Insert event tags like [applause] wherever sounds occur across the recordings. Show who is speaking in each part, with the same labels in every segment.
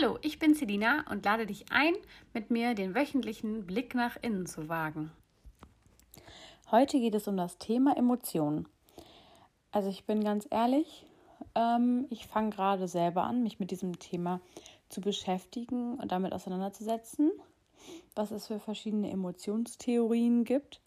Speaker 1: Hallo, ich bin Selina und lade dich ein, mit mir den wöchentlichen Blick nach innen zu wagen. Heute geht es um das Thema Emotionen. Also ich bin ganz ehrlich, ähm, ich fange gerade selber an, mich mit diesem Thema zu beschäftigen und damit auseinanderzusetzen, was es für verschiedene Emotionstheorien gibt.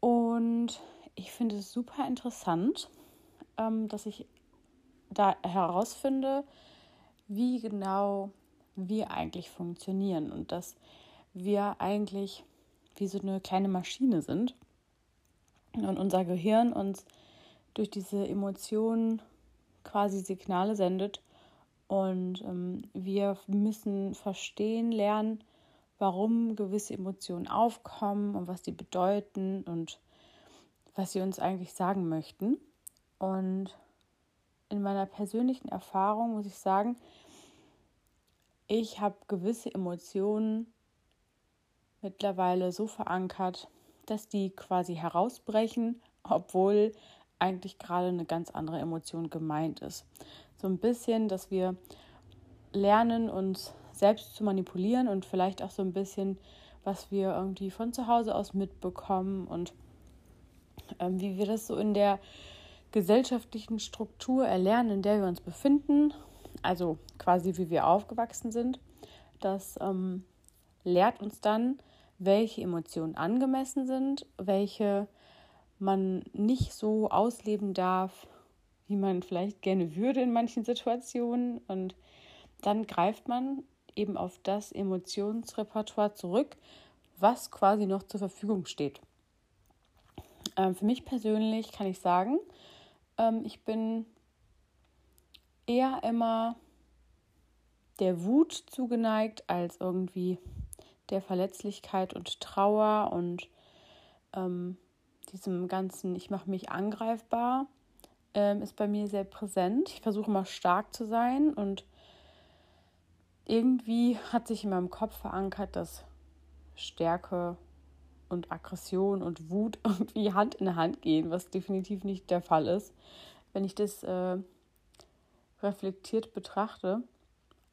Speaker 1: Und ich finde es super interessant, ähm, dass ich da herausfinde, wie genau wir eigentlich funktionieren und dass wir eigentlich wie so eine kleine Maschine sind und unser Gehirn uns durch diese Emotionen quasi Signale sendet und ähm, wir müssen verstehen lernen, warum gewisse Emotionen aufkommen und was die bedeuten und was sie uns eigentlich sagen möchten. Und in meiner persönlichen Erfahrung muss ich sagen, ich habe gewisse Emotionen mittlerweile so verankert, dass die quasi herausbrechen, obwohl eigentlich gerade eine ganz andere Emotion gemeint ist. So ein bisschen, dass wir lernen, uns selbst zu manipulieren und vielleicht auch so ein bisschen, was wir irgendwie von zu Hause aus mitbekommen und ähm, wie wir das so in der gesellschaftlichen Struktur erlernen, in der wir uns befinden, also quasi wie wir aufgewachsen sind. Das ähm, lehrt uns dann, welche Emotionen angemessen sind, welche man nicht so ausleben darf, wie man vielleicht gerne würde in manchen Situationen. Und dann greift man eben auf das Emotionsrepertoire zurück, was quasi noch zur Verfügung steht. Ähm, für mich persönlich kann ich sagen, ähm, ich bin eher immer der Wut zugeneigt als irgendwie der Verletzlichkeit und Trauer und ähm, diesem ganzen, ich mache mich angreifbar, ähm, ist bei mir sehr präsent. Ich versuche immer stark zu sein und irgendwie hat sich in meinem Kopf verankert, dass Stärke und Aggression und Wut [laughs] irgendwie Hand in Hand gehen, was definitiv nicht der Fall ist, wenn ich das äh, reflektiert betrachte.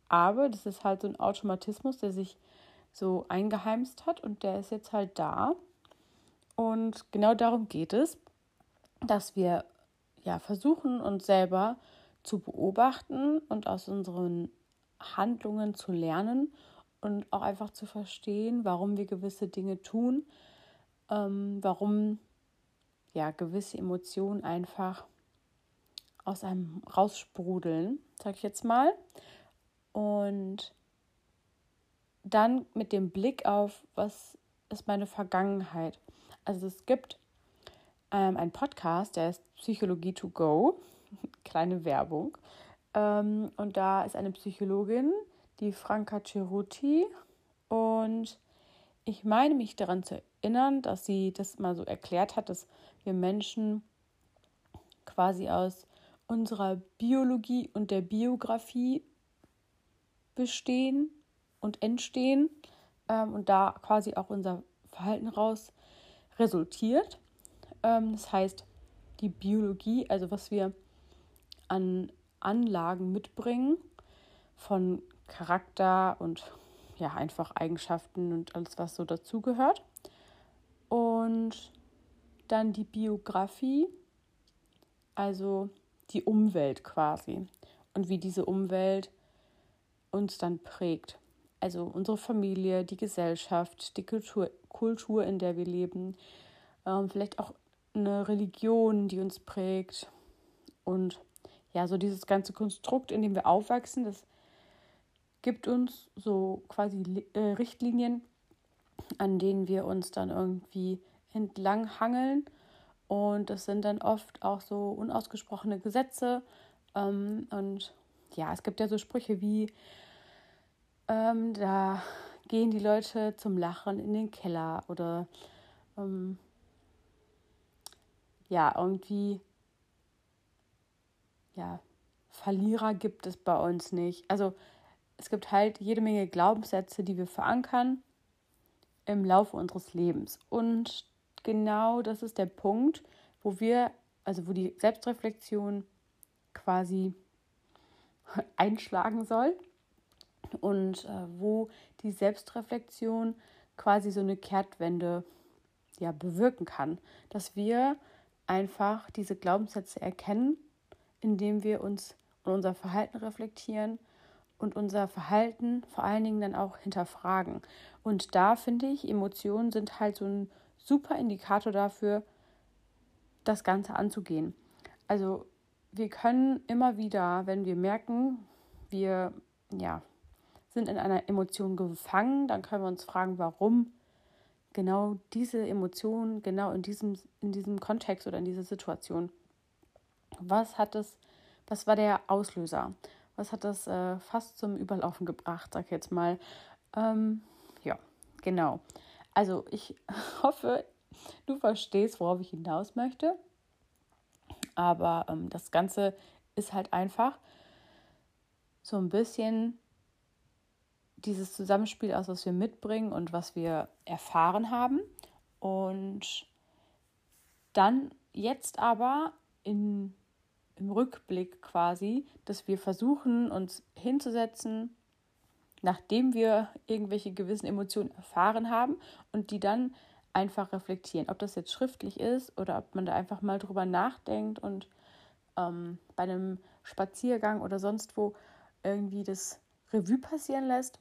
Speaker 1: Aber das ist halt so ein Automatismus, der sich so eingeheimst hat und der ist jetzt halt da. Und genau darum geht es, dass wir ja versuchen, uns selber zu beobachten und aus unseren Handlungen zu lernen und auch einfach zu verstehen, warum wir gewisse Dinge tun, ähm, warum ja gewisse Emotionen einfach aus einem raussprudeln, sag ich jetzt mal. Und dann mit dem Blick auf, was ist meine Vergangenheit. Also es gibt ähm, einen Podcast, der ist Psychologie to go, [laughs] kleine Werbung. Ähm, und da ist eine Psychologin, die Franka Ceruti. Und ich meine mich daran zu erinnern, dass sie das mal so erklärt hat, dass wir Menschen quasi aus unserer Biologie und der Biografie bestehen und entstehen ähm, und da quasi auch unser Verhalten raus resultiert. Ähm, das heißt, die Biologie, also was wir an Anlagen mitbringen, von Charakter und ja, einfach Eigenschaften und alles, was so dazugehört. Und dann die Biografie, also die Umwelt quasi und wie diese Umwelt uns dann prägt. Also unsere Familie, die Gesellschaft, die Kultur, Kultur in der wir leben, ähm, vielleicht auch eine Religion, die uns prägt und ja, so dieses ganze Konstrukt, in dem wir aufwachsen, das gibt uns so quasi äh, Richtlinien, an denen wir uns dann irgendwie entlang hangeln. Und das sind dann oft auch so unausgesprochene Gesetze. Ähm, und ja, es gibt ja so Sprüche wie, ähm, da gehen die Leute zum Lachen in den Keller oder ähm, ja, irgendwie, ja, Verlierer gibt es bei uns nicht. Also es gibt halt jede Menge Glaubenssätze, die wir verankern im Laufe unseres Lebens. Und genau das ist der Punkt, wo wir, also wo die Selbstreflexion quasi [laughs] einschlagen soll. und äh, wo die Selbstreflexion quasi so eine Kehrtwende ja bewirken kann, dass wir einfach diese Glaubenssätze erkennen, indem wir uns und unser Verhalten reflektieren und unser Verhalten vor allen Dingen dann auch hinterfragen. Und da finde ich, Emotionen sind halt so ein super Indikator dafür, das Ganze anzugehen. Also wir können immer wieder, wenn wir merken, wir ja, sind in einer Emotion gefangen, dann können wir uns fragen, warum genau diese Emotion, genau in diesem, in diesem Kontext oder in dieser Situation. Was hat es, was war der Auslöser? Was hat das äh, fast zum Überlaufen gebracht, sag ich jetzt mal. Ähm, ja, genau. Also ich [laughs] hoffe, du verstehst, worauf ich hinaus möchte. Aber ähm, das Ganze ist halt einfach so ein bisschen dieses Zusammenspiel aus, was wir mitbringen und was wir erfahren haben. Und dann jetzt aber in, im Rückblick quasi, dass wir versuchen, uns hinzusetzen, nachdem wir irgendwelche gewissen Emotionen erfahren haben und die dann einfach reflektieren. Ob das jetzt schriftlich ist oder ob man da einfach mal drüber nachdenkt und ähm, bei einem Spaziergang oder sonst wo irgendwie das Revue passieren lässt.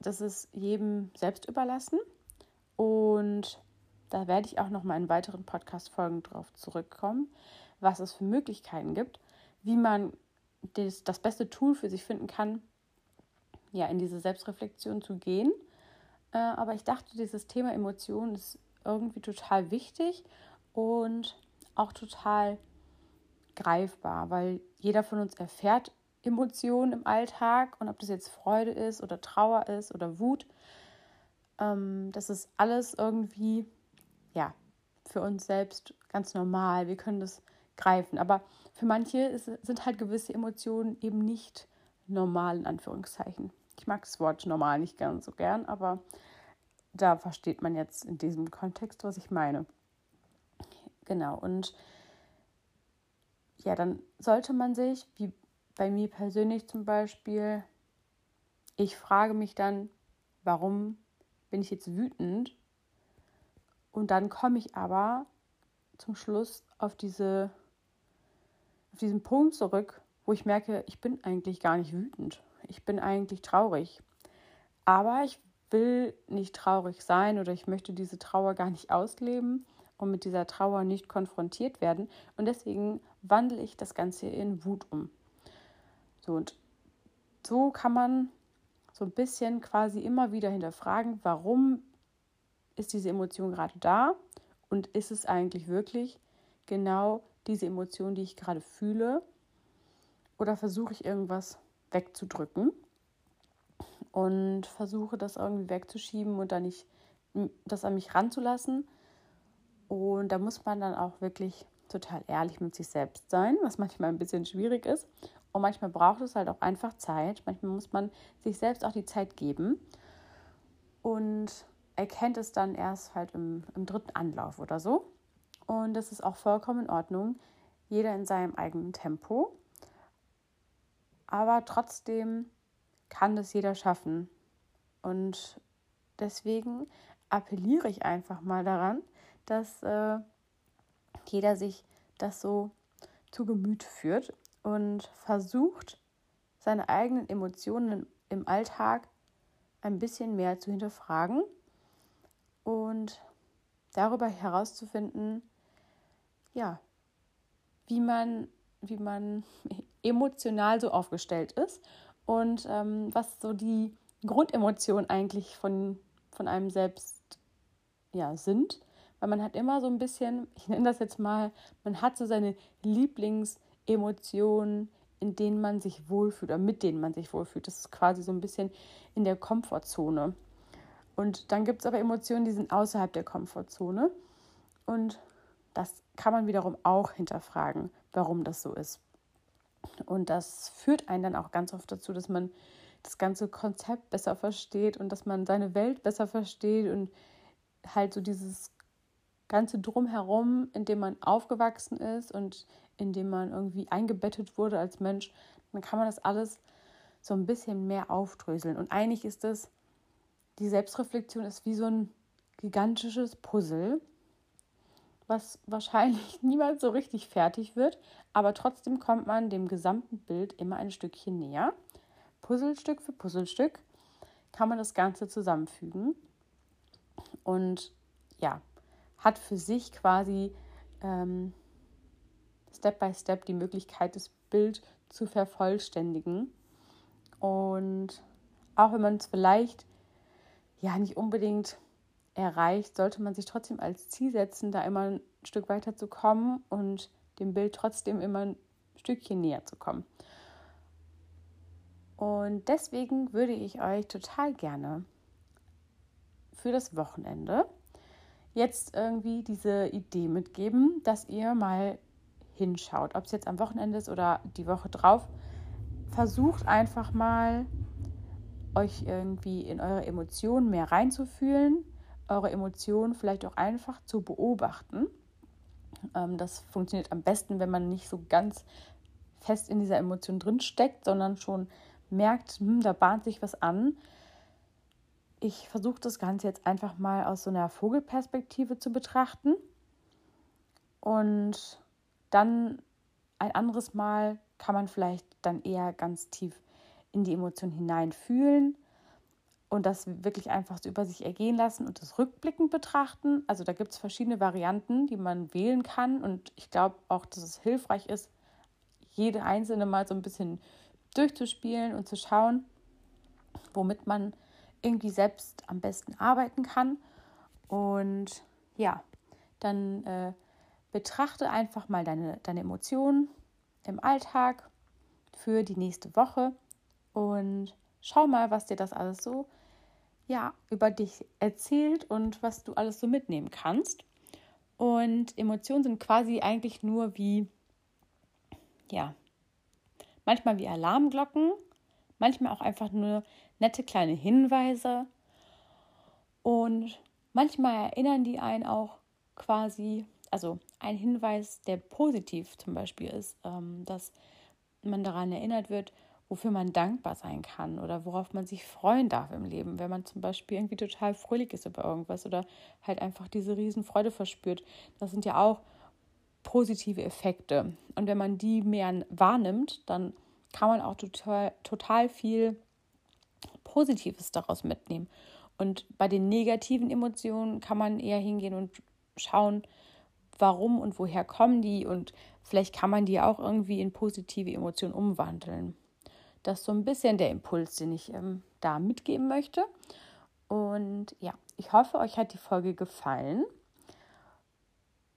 Speaker 1: Das ist jedem selbst überlassen. Und da werde ich auch noch mal in weiteren Podcast-Folgen drauf zurückkommen, was es für Möglichkeiten gibt, wie man das, das beste Tool für sich finden kann, ja, in diese Selbstreflexion zu gehen äh, aber ich dachte, dieses Thema Emotionen ist irgendwie total wichtig und auch total greifbar, weil jeder von uns erfährt Emotionen im Alltag und ob das jetzt Freude ist oder Trauer ist oder Wut, ähm, das ist alles irgendwie, ja, für uns selbst ganz normal. Wir können das greifen. Aber für manche ist, sind halt gewisse Emotionen eben nicht normal, in Anführungszeichen. Ich mag das Wort normal nicht ganz so gern, aber da versteht man jetzt in diesem Kontext, was ich meine. Genau, und ja, dann sollte man sich, wie bei mir persönlich zum Beispiel, ich frage mich dann, warum bin ich jetzt wütend? Und dann komme ich aber zum Schluss auf diese auf diesen Punkt zurück, wo ich merke, ich bin eigentlich gar nicht wütend ich bin eigentlich traurig. Aber ich will nicht traurig sein oder ich möchte diese Trauer gar nicht ausleben und mit dieser Trauer nicht konfrontiert werden. Und deswegen wandle ich das Ganze in Wut um. So, und so kann man so ein bisschen quasi immer wieder hinterfragen, warum ist diese Emotion gerade da und ist es eigentlich wirklich genau diese Emotion, die ich gerade fühle? Oder versuche ich irgendwas wegzudrücken und versuche das irgendwie wegzuschieben und dann nicht das an mich ranzulassen. Und da muss man dann auch wirklich total ehrlich mit sich selbst sein, was manchmal ein bisschen schwierig ist. Und manchmal braucht es halt auch einfach Zeit. Manchmal muss man sich selbst auch die Zeit geben und erkennt es dann erst halt im, im dritten Anlauf oder so. Und das ist auch vollkommen in Ordnung. Jeder in seinem eigenen Tempo aber trotzdem kann das jeder schaffen. Und deswegen appelliere ich einfach mal daran, dass äh, jeder sich das so zu Gemüt führt und versucht, seine eigenen Emotionen im Alltag ein bisschen mehr zu hinterfragen und darüber herauszufinden, ja, wie man, wie man [laughs] emotional so aufgestellt ist und ähm, was so die Grundemotionen eigentlich von, von einem selbst ja, sind. Weil man hat immer so ein bisschen, [laughs] ich nenne das jetzt mal, man hat so seine Lieblingsemotionen, in denen man sich wohlfühlt oder mit denen man sich wohlfühlt. Das ist quasi so ein bisschen in der Komfortzone. Und dann gibt es aber Emotionen, die sind außerhalb der Komfortzone. Und das kann man wiederum auch hinterfragen, warum das so ist. Und das führt einen dann auch ganz oft dazu, dass man das ganze Konzept besser versteht und dass man seine Welt besser versteht und halt so dieses ganze Drumherum, in dem man aufgewachsen ist und in dem man irgendwie eingebettet wurde als Mensch, dann kann man das alles so ein bisschen mehr aufdröseln. Und eigentlich ist es, die Selbstreflexion ist wie so ein gigantisches Puzzle, was wahrscheinlich [laughs] niemals so richtig fertig wird, aber trotzdem kommt man dem gesamten Bild immer ein Stückchen näher. Puzzlestück für Puzzlestück kann man das Ganze zusammenfügen und ja, hat für sich quasi ähm, Step by Step die Möglichkeit, das Bild zu vervollständigen. Und auch wenn man es vielleicht ja nicht unbedingt erreicht, sollte man sich trotzdem als Ziel setzen, da immer ein Stück weiter zu kommen und dem Bild trotzdem immer ein Stückchen näher zu kommen. Und deswegen würde ich euch total gerne für das Wochenende jetzt irgendwie diese Idee mitgeben, dass ihr mal hinschaut, ob es jetzt am Wochenende ist oder die Woche drauf. Versucht einfach mal, euch irgendwie in eure Emotionen mehr reinzufühlen, eure Emotionen vielleicht auch einfach zu beobachten. Ähm, das funktioniert am besten, wenn man nicht so ganz fest in dieser Emotion drin steckt, sondern schon merkt, hm, da bahnt sich was an. Ich versuche das Ganze jetzt einfach mal aus so einer Vogelperspektive zu betrachten und dann ein anderes Mal kann man vielleicht dann eher ganz tief in die Emotion hineinfühlen und das wirklich einfach über sich ergehen lassen und das rückblickend betrachten. Also da gibt es verschiedene Varianten, die man wählen kann und ich glaube auch, dass es hilfreich ist, jede einzelne mal so ein bisschen durchzuspielen und zu schauen, womit man irgendwie selbst am besten arbeiten kann. Und ja, dann äh, betrachte einfach mal deine, deine Emotionen im Alltag für die nächste Woche und schau mal, was dir das alles so ja, über dich erzählt und was du alles so mitnehmen kannst. Und Emotionen sind quasi eigentlich nur wie, ja, manchmal wie Alarmglocken, manchmal auch einfach nur nette kleine Hinweise. Und manchmal erinnern die einen auch quasi also ein Hinweis, der positiv zum Beispiel ist, ähm, dass man daran erinnert wird, wofür man dankbar sein kann oder worauf man sich freuen darf im Leben, wenn man zum Beispiel irgendwie total fröhlich ist über irgendwas oder halt einfach diese Riesenfreude verspürt. Das sind ja auch positive Effekte. Und wenn man die mehr wahrnimmt, dann kann man auch total, total viel Positives daraus mitnehmen. Und bei den negativen Emotionen kann man eher hingehen und schauen, warum und woher kommen die und vielleicht kann man die auch irgendwie in positive Emotionen umwandeln. Das ist so ein bisschen der Impuls, den ich ähm, da mitgeben möchte. Und ja, ich hoffe, euch hat die Folge gefallen.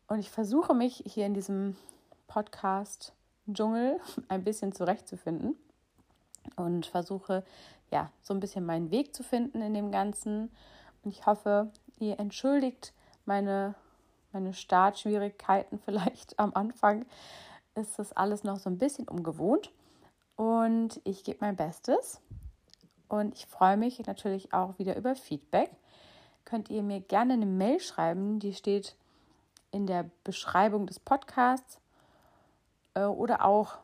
Speaker 1: Und ich versuche mich hier in diesem Podcast-Dschungel [laughs] ein bisschen zurechtzufinden und versuche ja so ein bisschen meinen Weg zu finden in dem Ganzen. Und ich hoffe, ihr entschuldigt meine meine Startschwierigkeiten [laughs] vielleicht am Anfang ist das alles noch so ein bisschen ungewohnt. Und ich gebe mein Bestes. Und ich freue mich natürlich auch wieder über Feedback. Könnt ihr mir gerne eine Mail schreiben, die steht in der Beschreibung des Podcasts äh, oder auch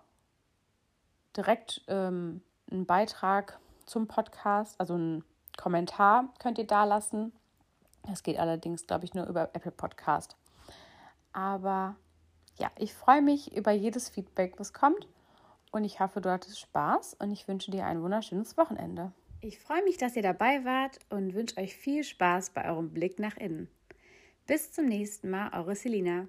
Speaker 1: direkt ähm, einen Beitrag zum Podcast, also einen Kommentar könnt ihr da lassen. Das geht allerdings, glaube ich, nur über Apple Podcast. Aber ja, ich freue mich über jedes Feedback, was kommt. Und ich hoffe, du hattest Spaß und ich wünsche dir ein wunderschönes Wochenende.
Speaker 2: Ich freue mich, dass ihr dabei wart und wünsche euch viel Spaß bei eurem Blick nach innen. Bis zum nächsten Mal, eure Selina.